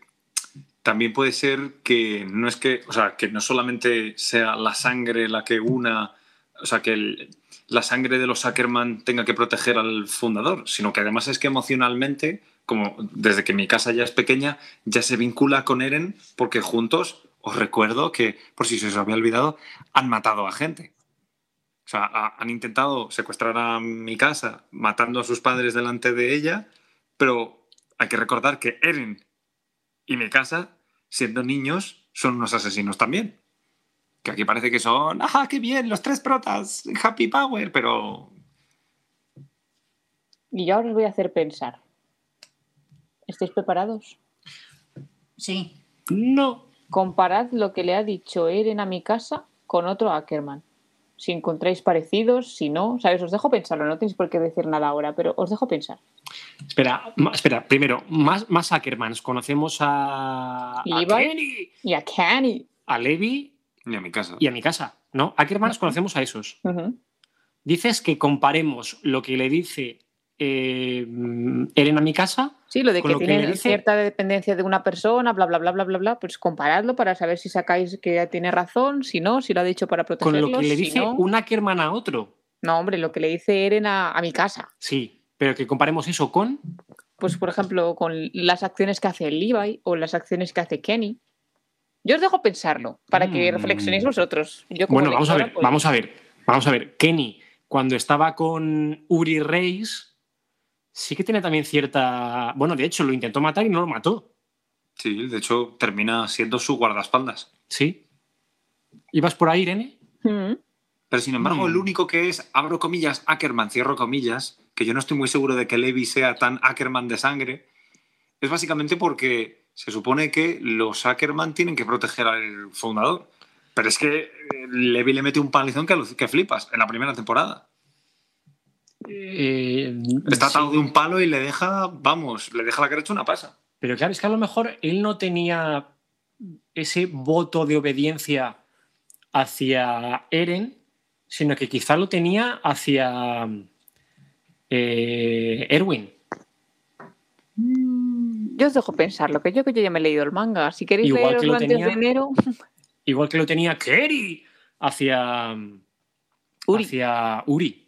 también puede ser que no es que, o sea, que no solamente sea la sangre la que una, o sea, que el, la sangre de los Ackerman tenga que proteger al fundador, sino que además es que emocionalmente, como desde que mi casa ya es pequeña, ya se vincula con Eren porque juntos, os recuerdo que, por si se os había olvidado, han matado a gente. O sea, ha- han intentado secuestrar a mi casa matando a sus padres delante de ella, pero hay que recordar que Eren y mi casa, siendo niños, son unos asesinos también. Que aquí parece que son, ¡ah, qué bien! Los tres protas, Happy Power, pero Y yo ahora os voy a hacer pensar. ¿Estáis preparados? Sí. No. Comparad lo que le ha dicho Eren a mi casa con otro Ackerman. Si encontráis parecidos, si no, ¿sabes? Os dejo pensarlo, no tenéis por qué decir nada ahora, pero os dejo pensar. Espera, espera, primero, más, más Ackermans. Conocemos a, a. Kenny, Y a Kenny. a Levi ni a mi casa. y a mi casa, ¿no? Ackermans conocemos a esos. Dices que comparemos lo que le dice eh, Eren a mi casa Sí, lo de Con que lo que tiene dice- cierta dependencia de una persona, bla, bla, bla, bla, bla, bla, pues comparadlo para saber si sacáis que tiene razón, si no, si lo ha dicho para con protegerlos, lo que le si dice no. un Ackerman a otro. No, hombre, lo que le dice Eren a, a mi casa. Sí, pero que comparemos eso con. Pues, por ejemplo, con las acciones que hace Levi o las acciones que hace Kenny. Yo os dejo pensarlo para que Mm. reflexionéis vosotros. Yo como Bueno, vamos a ver, pues, vamos a ver, vamos a ver. Kenny, cuando estaba con Uri Reis, sí que tiene también cierta. Bueno, de hecho, lo intentó matar y no lo mató. Sí, de hecho, termina siendo su guardaespaldas. Sí. ¿Ibas por ahí, Irene? Mm. Pero sin embargo, Mm. el único que es, abro comillas, Ackerman, cierro comillas, que yo no estoy muy seguro de que Levi sea tan Ackerman de sangre, es básicamente porque se supone que los Ackerman tienen que proteger al fundador. Pero es que eh, Levi le mete un palizón que, que flipas en la primera temporada. Eh, Está sí. atado de un palo y le deja, vamos, le deja la cara hecha una pasa. Pero claro, es que a lo mejor él no tenía ese voto de obediencia hacia Eren, sino que quizá lo tenía hacia eh, Erwin. Mm, Yo os dejo pensarlo, que yo que yo ya me he leído el manga. Si queréis Igual que lo antes tenía- de enero, Igual que lo tenía Kerry hacia Uri. hacia Uri.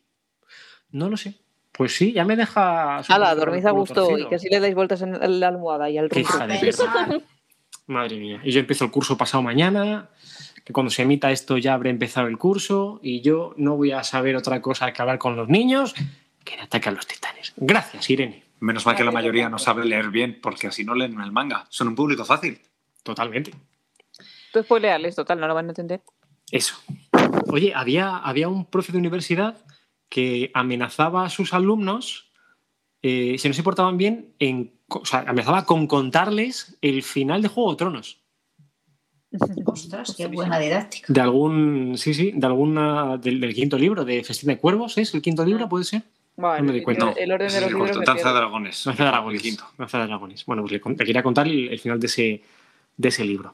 No lo sé. Pues sí, ya me deja. Hala, dormid a lo gusto y que así le dais vueltas en la almohada y al Pensar. Madre mía. Y yo empiezo el curso pasado mañana, que cuando se emita esto ya habré empezado el curso y yo no voy a saber otra cosa que hablar con los niños que de ataque a los titanes. Gracias, Irene. Menos mal que la mayoría no sabe leer bien, porque así no leen el manga. Son un público fácil. Totalmente. Tú spoilearles, total, no lo van a entender. Eso. Oye, había, había un profe de universidad que amenazaba a sus alumnos, eh, si no se portaban bien, en, o sea, amenazaba con contarles el final de Juego de Tronos. Ostras, qué buena didáctica. De algún, sí, sí, de alguna, del, del quinto libro, de Festín de Cuervos, ¿es el quinto libro? ¿Puede ser? Vale, No me di cuenta. el, el orden de los el libros Danza de dragones. Danza de El Dragones. quinto. Danza de Dragones. Bueno, pues le, quería contar el, el final de ese, de ese libro.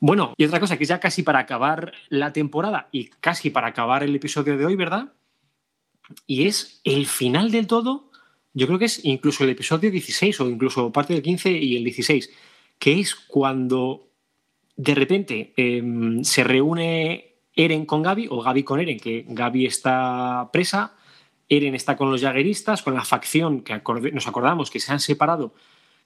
Bueno, y otra cosa que es ya casi para acabar la temporada y casi para acabar el episodio de hoy, ¿verdad? Y es el final del todo, yo creo que es incluso el episodio 16 o incluso parte del 15 y el 16, que es cuando de repente em, se reúne Eren con Gaby o Gaby con Eren, que Gaby está presa, Eren está con los jagueristas, con la facción que nos acordamos que se han separado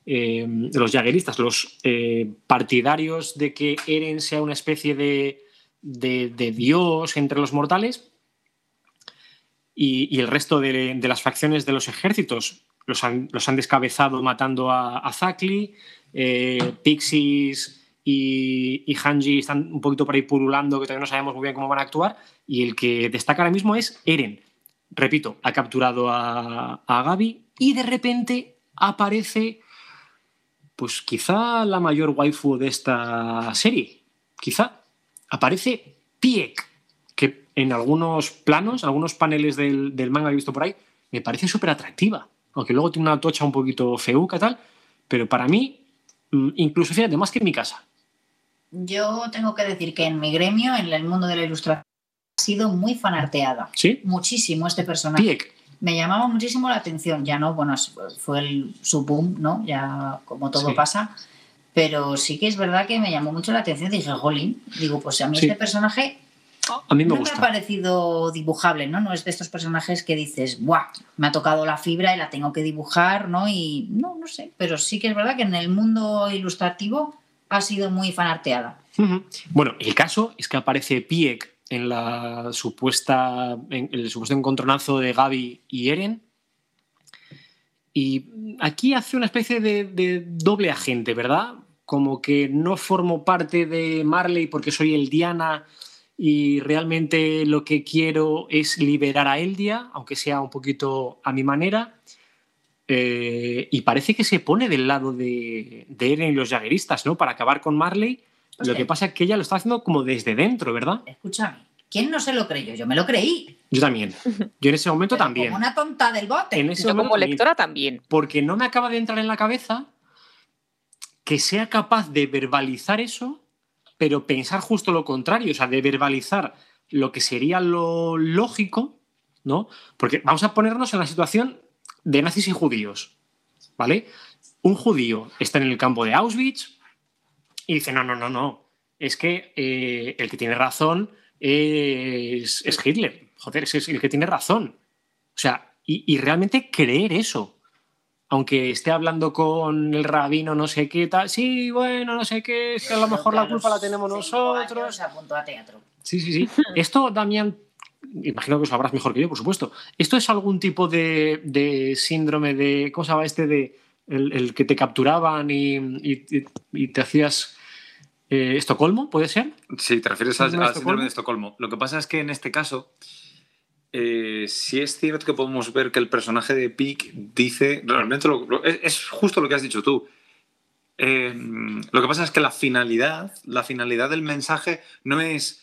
eh, los jagueristas, los eh, partidarios de que Eren sea una especie de, dios entre los mortales y, el resto de, las facciones de los ejércitos los han, descabezado matando a, a Zakli, eh, Pixies y, y Hanji están un poquito por ahí pululando que todavía no sabemos muy bien cómo van a actuar y el que destaca ahora mismo es Eren. Repito, ha capturado a, Gaby y de repente aparece pues quizá la mayor waifu de esta serie. Quizá aparece Pieck, que en algunos planos, algunos paneles del, del manga que he visto por ahí, me parece súper atractiva. Aunque luego tiene una tocha un poquito feuca tal, pero para mí, mm, incluso fíjate, más que en mi casa. Yo tengo que decir que en mi gremio, en el mundo de la ilustración, sido muy fanarteada. ¿Sí? Muchísimo este personaje. Pieck. Me llamaba muchísimo la atención. Ya no, bueno, fue el, su boom, ¿no? Ya como todo Sí. pasa. Pero sí que es verdad que me llamó mucho la atención. Dije, jolín, digo, pues a mí Sí. este personaje A mí me no gusta. me ha parecido dibujable, ¿no? No es de estos personajes que dices, ¡buah! Me ha tocado la fibra y la tengo que dibujar, ¿no? Y no, no sé. Pero sí que es verdad que en el mundo ilustrativo ha sido muy fanarteada. Bueno, el caso es que aparece Pieck en la supuesta en el supuesto encontronazo de Gaby y Eren. Y aquí hace una especie de, doble agente, ¿verdad? Como que no formo parte de Marley porque soy el Diana y realmente lo que quiero es liberar a Eldia, aunque sea un poquito a mi manera. Eh, y parece que se pone del lado de, de Eren y los jagueristas, ¿no? Para acabar con Marley. Lo que pasa es que ella lo está haciendo como desde dentro, ¿verdad? Escúchame, ¿quién no se lo creyó? Yo me lo creí. Yo también. Yo en ese momento Pero también. Como una tonta del bote. En ese Yo momento como también. lectora también. Porque no me acaba de entrar en la cabeza que sea capaz de verbalizar eso, pero pensar justo lo contrario, o sea, de verbalizar lo que sería lo lógico, ¿no? Porque vamos a ponernos en la situación de nazis y judíos, ¿vale? Un judío está en el campo de Auschwitz y dice, no, no, no, no, es que eh, el que tiene razón es, es Hitler, joder, es el que tiene razón. O sea, y, y realmente creer eso aunque esté hablando con el rabino, no sé qué tal, sí, bueno, no sé qué, es que a lo mejor la culpa la tenemos nosotros. Apuntó a teatro. Sí, sí, sí. Esto, Damián, imagino que lo sabrás mejor que yo, por supuesto. ¿Esto es algún tipo de, de síndrome de, ¿cómo se llama este? De el, el que te capturaban y- y te hacías eh, Estocolmo, ¿puede ser? Sí, te refieres al, ¿Síndrome de al síndrome de Estocolmo. Lo que pasa es que en este caso, eh, sí es cierto que podemos ver que el personaje de Pick dice, realmente lo- lo- es, es justo lo que has dicho tú. Eh, lo que pasa es que la finalidad, la finalidad del mensaje no es,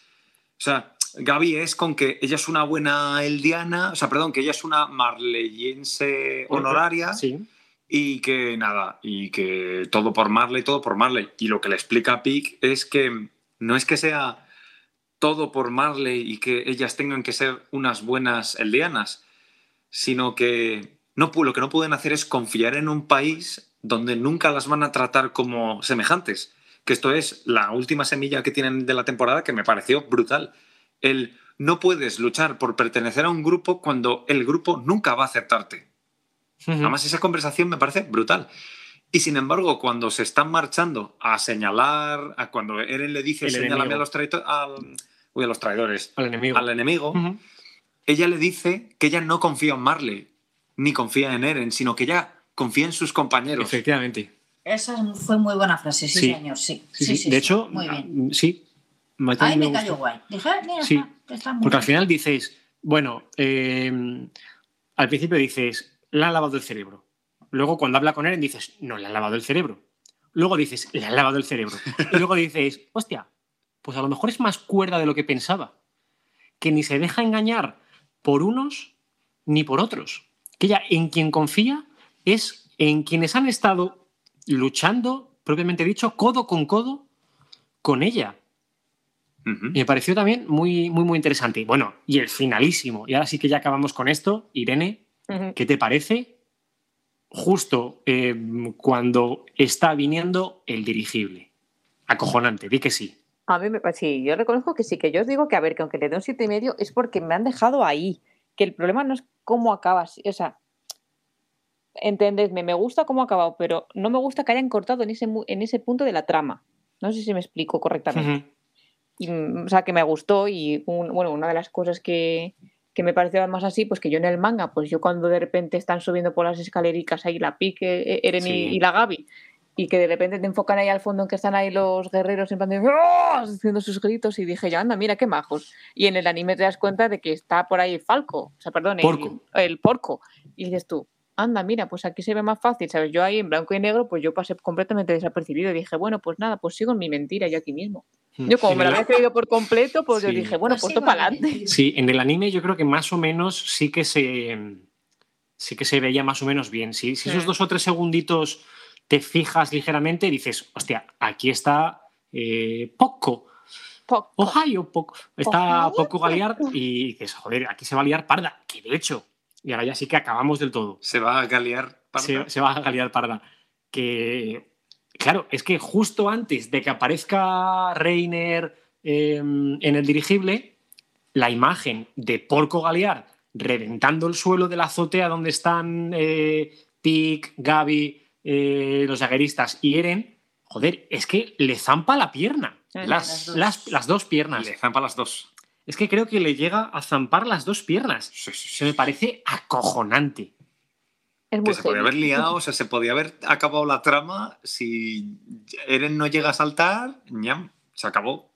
o sea, Gaby es con que ella es una buena eldiana, o sea, perdón, que ella es una marleyense honoraria Sí. Y que nada, y que todo por Marley, todo por Marley. Y lo que le explica a Pick es que no es que sea todo por Marley y que ellas tengan que ser unas buenas eldianas, sino que no, lo que no pueden hacer es confiar en un país donde nunca las van a tratar como semejantes. Que esto es la última semilla que tienen de la temporada que me pareció brutal. El no puedes luchar por pertenecer a un grupo cuando el grupo nunca va a aceptarte. Además, esa conversación me parece brutal. Y sin embargo, cuando se están marchando a señalar, a cuando Eren le dice, enemigo. a los, al- uy, a los traidores, Al enemigo. al enemigo, ella le dice que ella no confía en Marley, ni confía en Eren, sino que ella confía en sus compañeros. Efectivamente. Esa fue muy buena frase, sí, Sí. señor, sí. Sí, sí. de hecho, Muy bien. ah, sí. Me- Ahí me cayó guay. Dije, ah, mira, Sí. está, está muy Porque al final dices, bueno, eh, al principio dices, le han lavado el cerebro. Luego cuando habla con Eren dices, no, le han lavado el cerebro. Luego dices, le han lavado el cerebro. Y luego dices, hostia, pues a lo mejor es más cuerda de lo que pensaba. Que ni se deja engañar por unos ni por otros. Que ella en quien confía es en quienes han estado luchando, propiamente dicho, codo con codo con ella. Me pareció también muy, muy, muy interesante. Bueno, y el finalísimo. Y ahora sí que ya acabamos con esto. Irene, ¿qué te parece? Justo eh, cuando está viniendo el dirigible. Acojonante, di que sí. A mí me sí, yo reconozco que sí, que yo os digo que a ver, que aunque le dé un siete y medio es porque me han dejado ahí. Que el problema no es cómo acabas, o sea, entendedme, me gusta cómo ha acabado, pero no me gusta que hayan cortado en ese, en ese punto de la trama. No sé si me explico correctamente. Y, mm, o sea, que me gustó y un- bueno, una de las cosas que, que me pareció más así, pues que yo en el manga, pues yo cuando de repente están subiendo por las escalericas ahí la pique, eh, Eren y- Sí. y, la Gaby, y que de repente te enfocan ahí al fondo en que están ahí los guerreros en plan de ¡Oh! haciendo sus gritos y dije yo, anda, mira qué majos. Y en el anime te das cuenta de que está por ahí Falco, o sea, perdón, el-. El, porco. Y dices tú, anda, mira, pues aquí se ve más fácil, ¿sabes? Yo ahí en blanco y negro, pues yo pasé completamente desapercibido y dije, bueno, pues nada, pues sigo en mi mentira yo aquí mismo. Yo como me lo había creído por completo, pues yo dije, bueno, Pues para adelante. Sí, en el anime yo creo que más o menos sí que se, sí que se veía más o menos bien. Si, si esos dos o tres segunditos te fijas ligeramente, dices, hostia, aquí está eh, poco. Poco. Ohio, poco. Está Ohio, poco Galear y dices, joder, aquí se va a liar parda. Que de hecho, y ahora ya sí que acabamos del todo. Se va a galear. parda. Se, se va a galear parda. Que, claro, es que justo antes de que aparezca Reiner eh, en el dirigible, la imagen de Porco Galear reventando el suelo de la azotea donde están eh, Pic, Gaby, eh, los jagueristas y Eren, joder, es que le zampa la pierna. Eh, Las, las dos. las- las dos piernas. Le zampa las dos. Es que creo que le llega a zampar las dos piernas. Sí, sí, sí. Se me parece acojonante. Es Que se podía haber liado, o sea, se podía haber acabado la trama si Eren no llega a saltar, ñam, se acabó.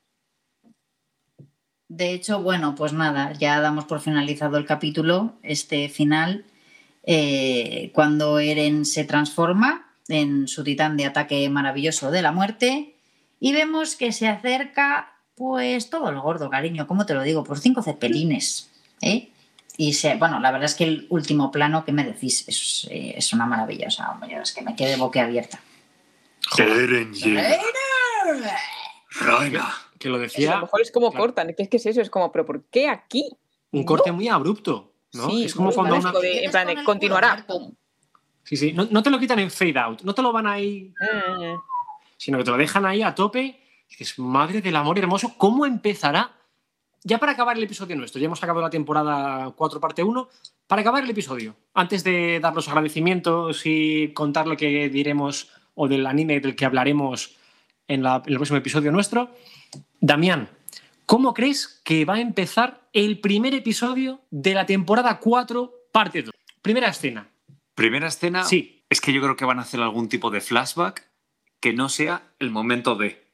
De hecho, bueno, pues nada, ya damos por finalizado el capítulo, este final, eh, cuando Eren se transforma en su titán de ataque maravilloso de la muerte y vemos que se acerca, pues todo lo gordo, cariño, ¿cómo te lo digo? Por cinco cepelines, ¿eh? Y se, bueno, la verdad es que el último plano que me decís es, eh, es una maravilla, o sea, hombre, es que me quedé boquiabierta. Eren Reina. Que lo Sí, a decía, lo mejor es como claro. cortan, que es que es eso, es como, pero ¿por qué aquí? un corte muy abrupto. ¿no? Sí, es como cuando una. de- en plan, de continuará. Sí, sí. No, no te lo quitan en fade out, no te lo van ahí, Mm, sino que te lo dejan ahí a tope. Dices, madre del amor hermoso, ¿cómo empezará? Ya para acabar el episodio nuestro, ya hemos acabado la temporada 4, parte 1. Para acabar el episodio, antes de dar los agradecimientos y contar lo que diremos o del anime del que hablaremos en, la- en el próximo episodio nuestro, Damián, ¿cómo crees que va a empezar el primer episodio de la temporada 4, parte 2? Primera escena. Primera escena, Sí. es que yo creo que van a hacer algún tipo de flashback que no sea el momento de.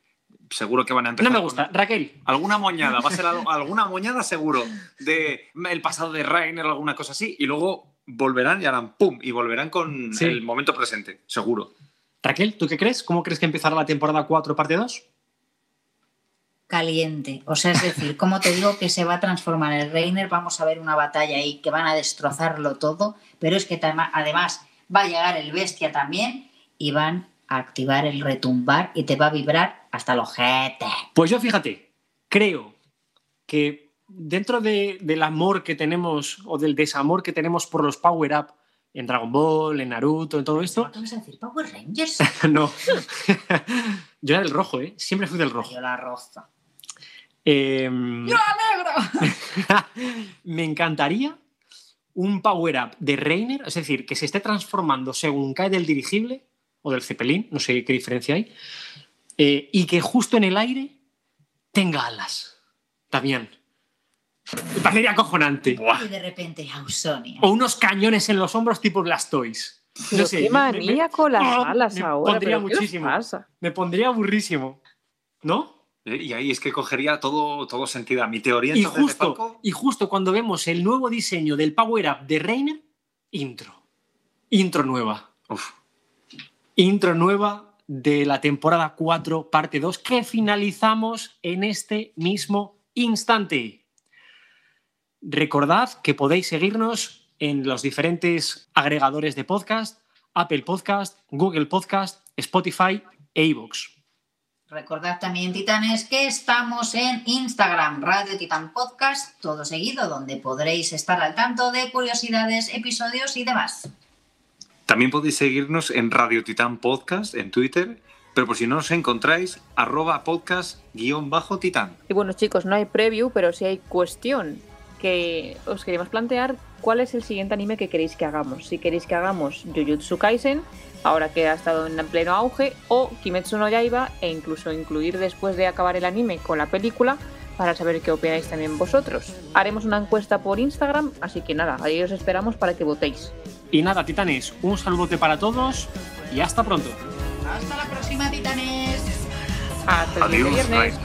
Seguro que van a empezar. No me con gusta. Raquel, Alguna moñada, va a ser algo- alguna moñada seguro de el pasado de Rainer o alguna cosa así, y luego volverán y harán pum, y volverán con Sí. el momento presente, seguro. Raquel, ¿tú qué crees? ¿Cómo crees que empezará la temporada 4, parte 2? caliente. O sea, es decir, como te digo que se va a transformar el Reiner, vamos a ver una batalla ahí que van a destrozarlo todo, pero es que además va a llegar el bestia también y van a activar el retumbar y te va a vibrar hasta el ojete. Pues yo fíjate, creo que dentro de- del amor que tenemos o del desamor que tenemos por los Power Up en Dragon Ball, en Naruto, en todo esto, ¿Qué vas a decir? ¿Power Rangers? no. yo era del rojo, ¿eh? Siempre fui del rojo. Yo la roza. Eh, ¡Yo la negro! me encantaría un Power Up de Reiner, es decir, que se esté transformando según cae del dirigible o del Zeppelin, no sé qué diferencia hay, eh, y que justo en el aire tenga alas. También. Me parecería acojonante. Y de repente, Ausonia. O unos cañones en los hombros tipo Blastoise. Pero No sé, qué me- me- manía con las Oh, alas me ahora. pondría pero ¿qué os muchísimo. Me pondría aburrísimo. ¿No? Y ahí es que cogería todo, todo sentido. A mi teoría Y justo, Falco, y justo cuando vemos el nuevo diseño del Power Up de Reiner, intro. Intro nueva. uf, Intro nueva de la temporada 4, parte 2, que finalizamos en este mismo instante. Recordad que podéis seguirnos en los diferentes agregadores de podcast, Apple Podcast, Google Podcast, Spotify e iVoox. Recordad también, titanes, que estamos en Instagram, Radio Titan Podcast, todo seguido, donde podréis estar al tanto de curiosidades, episodios y demás. También podéis seguirnos en Radio Titán Podcast en Twitter, pero por si no os encontráis, arroba podcast guion bajo titán. Y bueno, chicos, no hay preview, pero sí hay cuestión que os queremos plantear cuál es el siguiente anime que queréis que hagamos. Si queréis que hagamos Jujutsu Kaisen, ahora que ha estado en pleno auge, o Kimetsu no Yaiba, e incluso incluir después de acabar el anime con la película, para saber qué opináis también vosotros. Haremos una encuesta por Instagram, así que nada, ahí os esperamos para que votéis. Y nada, titanes, un saludote para todos y hasta pronto. Hasta la próxima, titanes. Hasta el Adiós, viernes.